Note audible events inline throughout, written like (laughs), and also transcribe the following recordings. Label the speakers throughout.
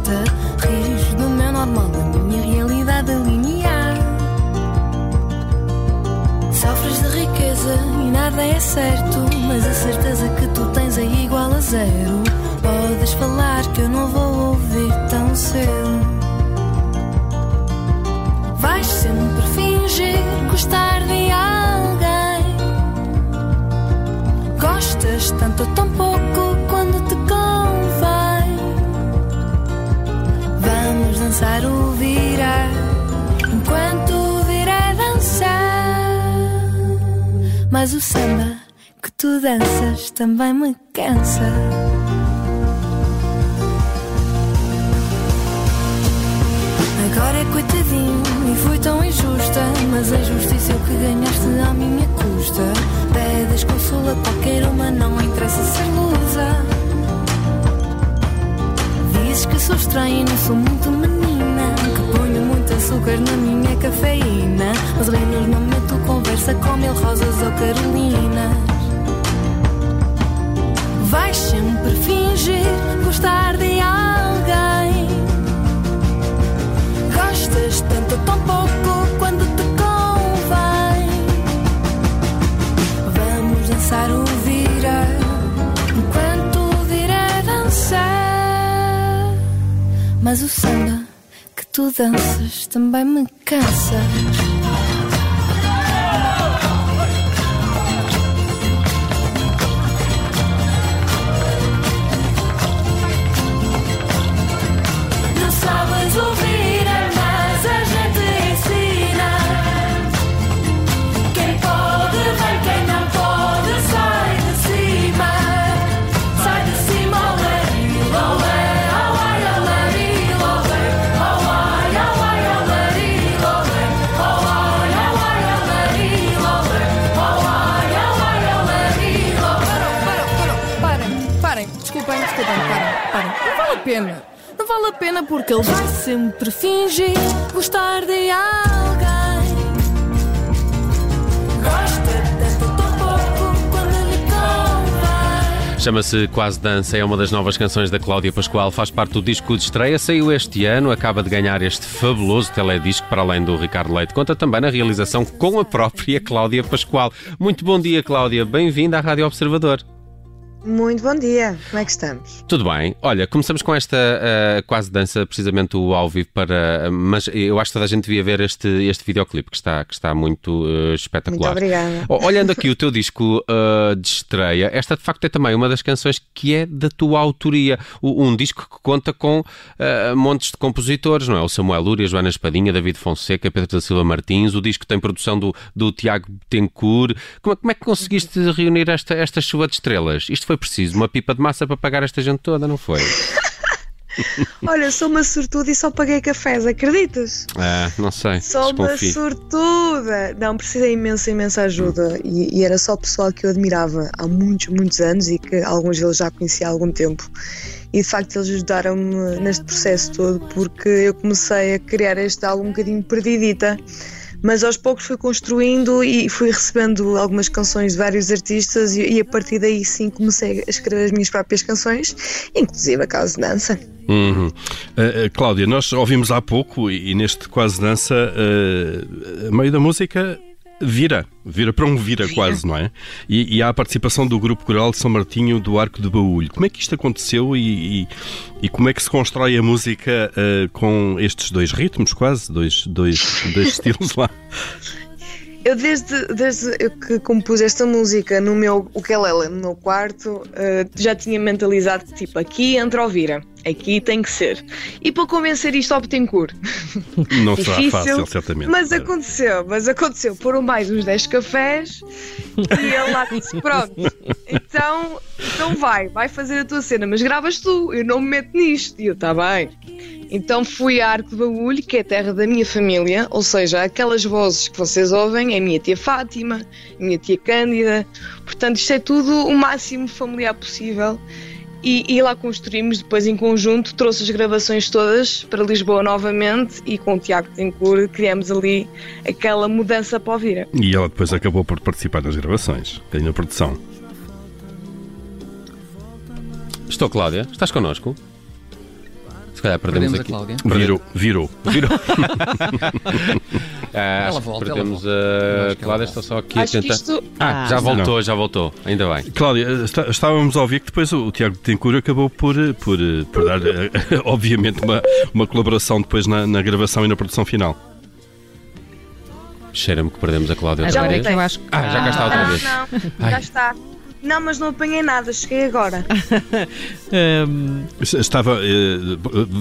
Speaker 1: certa. Rires do meu normal, da minha realidade linear. Sofres de riqueza e nada é certo. Mas a certeza que tu tens é igual a zero. Podes falar que eu não vou ouvir tão cedo. Vais sempre fingir gostar de alguém. Gostas tanto ou tão pouco Mas o samba que tu danças também me cansa. Agora é coitadinho e fui tão injusta. Mas a justiça é o que ganhaste à minha custa. Pedes consolo a qualquer uma, não interessa ser lusa. Dizes que sou estranha e não sou muito menina. Que ponho muito açúcar na minha carolinas. Vais sempre fingir gostar de alguém. Gostas tanto tão pouco quando te convém. Vamos dançar o virar enquanto o virar dançar. Mas o samba que tu danças também me cansa.
Speaker 2: Pena. Não vale a pena porque ele vai
Speaker 1: Sempre fingir gostar de alguém. Gosta.
Speaker 3: Chama-se Quase Dança, é uma das novas canções da Cláudia Pascoal, faz parte do disco de estreia, saiu este ano, acaba de ganhar este fabuloso teledisco, para além do Ricardo Leite. Conta também na realização com a própria Cláudia Pascoal. Muito bom dia, Cláudia, bem-vinda à Rádio Observador.
Speaker 4: Muito bom dia, como é que estamos?
Speaker 3: Tudo bem. Olha, começamos com esta uh, quase dança, precisamente o ao vivo para. mas eu acho que toda a gente devia ver este, este videoclipe que está, que está muito uh, espetacular.
Speaker 4: Muito obrigada.
Speaker 3: Olhando aqui o teu disco uh, de estreia, esta de facto é também uma das canções que é da tua autoria. O- um disco que conta com uh, montes de compositores, não é? O Samuel Lúria, Joana Espadinha, David Fonseca, Pedro da Silva Martins. O disco tem produção do, do Tiago Betancourt. Como, é- como é que conseguiste reunir esta, esta chuva de estrelas? Isto foi preciso, uma pipa de massa para pagar esta gente toda, não foi? (laughs)
Speaker 4: Olha, sou uma sortuda e só paguei cafés, acreditas?
Speaker 3: Ah, não sei,
Speaker 4: Sou uma
Speaker 3: desconfio.
Speaker 4: sortuda! Não, precisei imensa, imensa ajuda e, e era só pessoal que eu admirava há muitos, muitos anos e que alguns deles já conhecia há algum tempo. E de facto eles ajudaram-me neste processo todo porque eu comecei a criar este álbum um bocadinho perdidita. Mas aos poucos fui construindo e fui recebendo algumas canções de vários artistas e, e a partir daí sim comecei a escrever as minhas próprias canções, inclusive a Casa de Dança.
Speaker 5: Uhum. Uh, Cláudia, nós ouvimos há pouco e, e neste quase dança, uh, meio da música vira, vira para um vira, quase, não é? E, e há a participação do grupo coral de São Martinho do Arco de Baúlho. Como é que isto aconteceu e, e, e como é que se constrói a música uh, com estes dois ritmos, quase, dois, dois, dois (laughs) estilos lá?
Speaker 4: Eu desde, desde que compus esta música no meu ukulele, no meu quarto, uh, já tinha mentalizado que tipo, aqui entra o vira, aqui tem que ser. E para convencer isto ao Betancourt, (laughs)
Speaker 5: Não será
Speaker 4: difícil,
Speaker 5: fácil, certamente.
Speaker 4: mas aconteceu, mas aconteceu. Foram mais uns 10 cafés e ele lá disse, pronto, então, então vai, vai fazer a tua cena, mas gravas tu, eu não me meto nisto. E eu, tá bem. Então fui a Arco de Baúlho, que é a terra da minha família, ou seja, aquelas vozes que vocês ouvem é a minha tia Fátima, a minha tia Cândida, portanto isto é tudo o máximo familiar possível. E, e lá construímos depois em conjunto, trouxe as gravações todas para Lisboa novamente e com o Tiago Tencourt criamos ali aquela mudança para o Vira.
Speaker 5: E ela depois acabou por participar nas gravações, aí na produção.
Speaker 3: Estou, Cláudia. Estás connosco? Se calhar perdemos,
Speaker 6: Perdemos a
Speaker 3: aqui.
Speaker 6: Cláudia.
Speaker 5: Virou. Virou.
Speaker 3: Virou. (laughs) Ah,
Speaker 6: Ela volta,
Speaker 3: perdemos
Speaker 6: ela
Speaker 3: a Cláudia. Estou só aqui
Speaker 4: Acho
Speaker 3: a tentar.
Speaker 4: isto.
Speaker 3: Ah, já
Speaker 7: Ah,
Speaker 3: voltou, já voltou. Ainda bem.
Speaker 5: Cláudia, está- estávamos a ouvir que depois o Tiago Tencourt acabou por, por, por dar, (laughs) obviamente, uma, uma colaboração depois na, na gravação e na produção final.
Speaker 3: Cheira-me que perdemos a Cláudia outra
Speaker 2: Agora é
Speaker 3: vez.
Speaker 2: eu acho que.
Speaker 3: Ah, já cá está outra
Speaker 4: Não,
Speaker 3: vez.
Speaker 4: não, já está. Não, mas não apanhei nada, cheguei agora. (laughs)
Speaker 7: Hum,
Speaker 5: Estava, eh,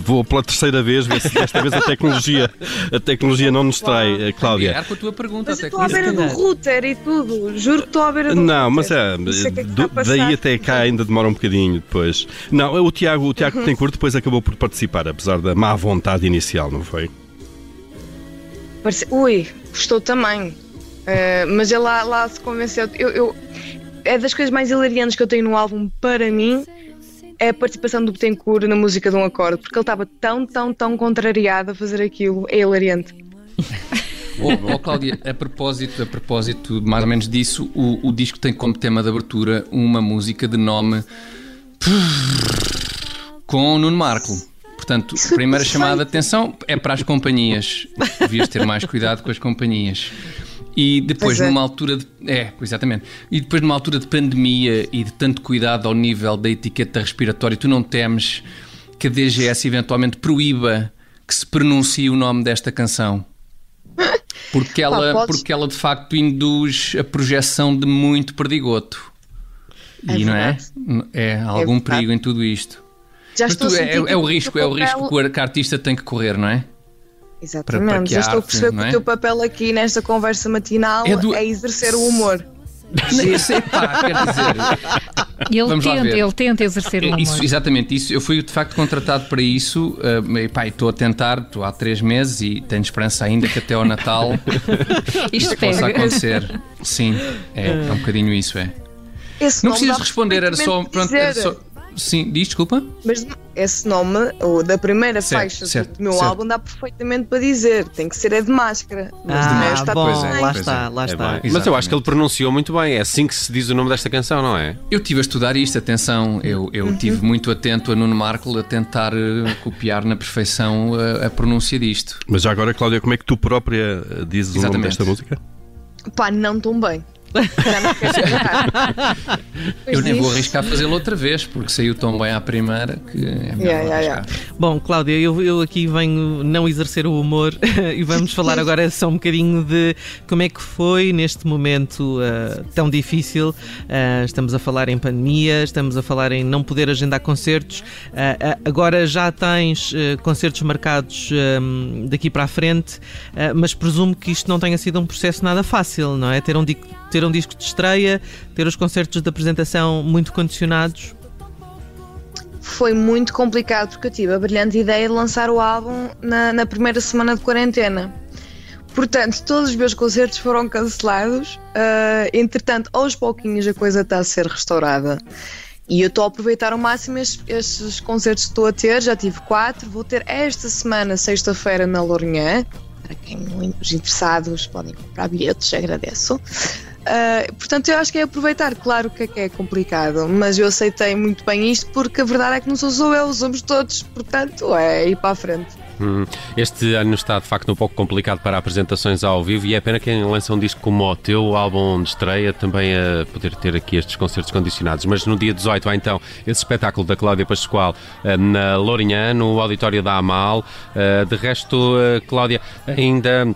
Speaker 5: vou pela terceira vez ver se desta vez a tecnologia, a tecnologia não nos trai, eh, Cláudia.
Speaker 6: Com a tua pergunta
Speaker 4: Mas eu estou à beira do router e tudo. Juro que estou à beira do
Speaker 5: Não,
Speaker 4: router.
Speaker 5: mas é,
Speaker 4: Não o que é que
Speaker 5: do- daí até cá ainda demora um bocadinho depois. Não, o Tiago, o Tiago Tencourt depois acabou por participar, apesar da má vontade inicial, não foi?
Speaker 4: Parece- Ui, gostou também. Eh, mas ele lá, lá se convenceu. Eu, eu- é das coisas mais hilariantes que eu tenho no álbum para mim. É a participação do Betancourt na música de um acorde, porque ele estava tão, tão, tão contrariado a fazer aquilo. É hilariante. (laughs)
Speaker 6: Oh, oh, Cláudia, a propósito, a propósito mais ou menos disso, o, o disco tem como tema de abertura uma música de nome com Nuno Marco. Portanto, a primeira chamada de atenção é para as companhias. Devias ter mais cuidado com as companhias. E depois,
Speaker 4: Pois é.
Speaker 6: numa altura de. É, exatamente. E depois, numa altura de pandemia e de tanto cuidado ao nível da etiqueta respiratória, tu não temes que a DGS eventualmente proíba que se pronuncie o nome desta canção? (laughs) Porque ela, porque ela de facto induz a projeção de muito perdigoto.
Speaker 4: É
Speaker 6: e não é?
Speaker 4: verdade.
Speaker 6: É algum
Speaker 4: verdade.
Speaker 6: perigo em tudo isto.
Speaker 4: Já
Speaker 6: Mas
Speaker 4: estou
Speaker 6: tu- é, é o risco, é o risco que o que a artista tem que correr, não é?
Speaker 4: Exatamente,
Speaker 6: para
Speaker 4: já estou a perceber
Speaker 6: não
Speaker 4: que
Speaker 6: é?
Speaker 4: o teu papel aqui nesta conversa matinal
Speaker 6: É
Speaker 4: é,
Speaker 6: do-
Speaker 4: exercer o humor. (laughs)
Speaker 6: Isso, epá, quer dizer,
Speaker 8: Ele
Speaker 6: Vamos
Speaker 8: tenta, ele tenta exercer o
Speaker 6: É
Speaker 8: humor.
Speaker 6: Isso, exatamente isso. Eu fui de facto contratado para isso. Uh, e, pá, estou a tentar, estou há três meses e tenho esperança ainda que até ao Natal (laughs)
Speaker 8: Isto
Speaker 6: possa acontecer. Sim, é, é um bocadinho isso, é.
Speaker 4: Esse
Speaker 6: Não precisas responder, era só. Pronto, era só sim, diz, desculpa.
Speaker 4: Mas esse nome, o da primeira
Speaker 6: Certo,
Speaker 4: faixa
Speaker 6: certo,
Speaker 4: do meu
Speaker 6: certo.
Speaker 4: álbum, dá perfeitamente para dizer. Tem que ser é de máscara. Mas de
Speaker 7: ah,
Speaker 4: resto está
Speaker 7: bom,
Speaker 6: é,
Speaker 7: lá está,
Speaker 6: é.
Speaker 7: lá
Speaker 3: É
Speaker 7: está.
Speaker 3: bem. Mas eu acho que ele pronunciou muito bem. É assim que se diz o nome desta canção, não é?
Speaker 6: Eu estive a estudar isto, atenção, eu, eu estive muito atento a Nuno Marco a tentar eh, copiar na perfeição a, a pronúncia disto.
Speaker 5: Mas já agora, Cláudia, como é que tu própria eh, dizes o nome
Speaker 6: Exatamente.
Speaker 5: desta música?
Speaker 4: Pá, não tão bem.
Speaker 6: Eu nem vou arriscar fazê-lo outra vez, porque saiu tão bem à primeira que é melhor
Speaker 4: Yeah, yeah,
Speaker 6: arriscar.
Speaker 7: Bom, Cláudia, eu, eu aqui venho não exercer o humor (laughs) e vamos falar agora só um bocadinho de como é que foi neste momento ah, tão difícil. Ah, estamos a falar em pandemia, estamos a falar em não poder agendar concertos. Ah, ah, agora já tens ah, concertos marcados ah, daqui para a frente, ah, mas presumo que isto não tenha sido um processo nada fácil, não é? Ter um, di- ter um disco de estreia, ter os concertos de apresentação muito condicionados.
Speaker 4: Foi muito complicado porque eu tive a brilhante ideia de lançar o álbum na, na primeira semana de quarentena. Portanto, todos os meus concertos foram cancelados. ah, entretanto, aos pouquinhos a coisa está a ser restaurada. E eu estou a aproveitar ao máximo estes, estes concertos que estou a ter. Já tive quatro. Vou ter esta semana, sexta-feira, na Lourinhã. Para quem os interessados podem comprar bilhetes, agradeço. Ah, portanto, eu acho que é aproveitar. Claro que é, que é complicado, mas eu aceitei muito bem isto porque a verdade é que não sou só eu, somos todos. Portanto, é ir para a frente.
Speaker 3: Hum, Este ano está de facto um pouco complicado para apresentações ao vivo e é pena quem lança um disco como o teu, o álbum de estreia, também a poder ter aqui estes concertos condicionados. Mas no dia 18 há então esse espetáculo da Cláudia Pascoal eh, na Lourinhã, no auditório da Amal. Eh, De resto, Cláudia, ainda.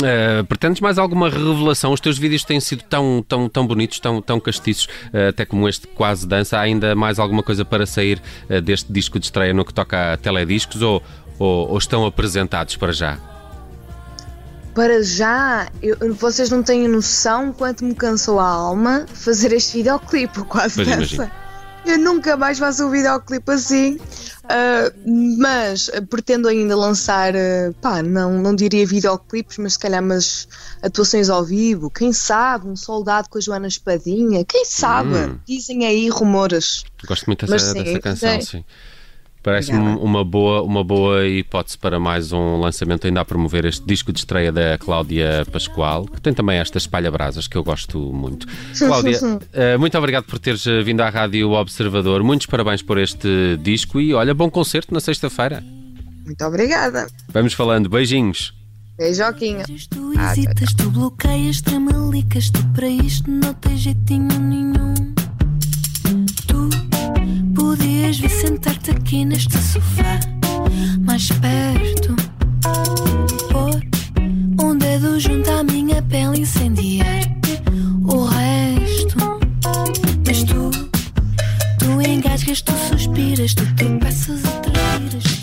Speaker 3: Uh, pretendes mais alguma revelação? Os teus vídeos têm sido tão, tão, tão bonitos, tão, tão castiços, uh, até como este quase dança. Há ainda mais alguma coisa para sair uh, deste disco de estreia no que toca a telediscos ou, ou, ou estão apresentados para já?
Speaker 4: Para já, eu- vocês não têm noção quanto me cansou a alma fazer este videoclipe, quase
Speaker 3: Pois
Speaker 4: dança.
Speaker 3: imagino.
Speaker 4: Eu nunca mais faço um videoclipe assim, ah, mas ah, pretendo ainda lançar, ah, pá, não, não diria videoclipes, mas se calhar umas atuações ao vivo. Quem sabe, um soldado com a Joana Espadinha, quem sabe?
Speaker 3: Hum.
Speaker 4: Dizem aí rumores.
Speaker 3: Gosto muito dessa,
Speaker 4: sim,
Speaker 3: dessa canção,
Speaker 4: é-
Speaker 3: sim. Parece-me uma boa, uma boa hipótese para mais um lançamento, ainda a promover este disco de estreia da Cláudia Pascoal, que tem também estas espalha-brasas que eu gosto muito. Cláudia, eh, muito obrigado por teres vindo à Rádio Observador. Muitos parabéns por este disco e olha, bom concerto na sexta-feira.
Speaker 4: Muito obrigada.
Speaker 3: Vamos falando, beijinhos.
Speaker 4: Beijoquinho.
Speaker 1: Tu hesitas, tu bloqueias, te malicas, tu para isto não tens jeitinho nenhum. Sentar-te aqui neste sofá, mais perto. Pôr um dedo junto à minha pele incendiar o resto. Mas tu, tu engasgas, tu suspiras, tu tropeças e transpiras.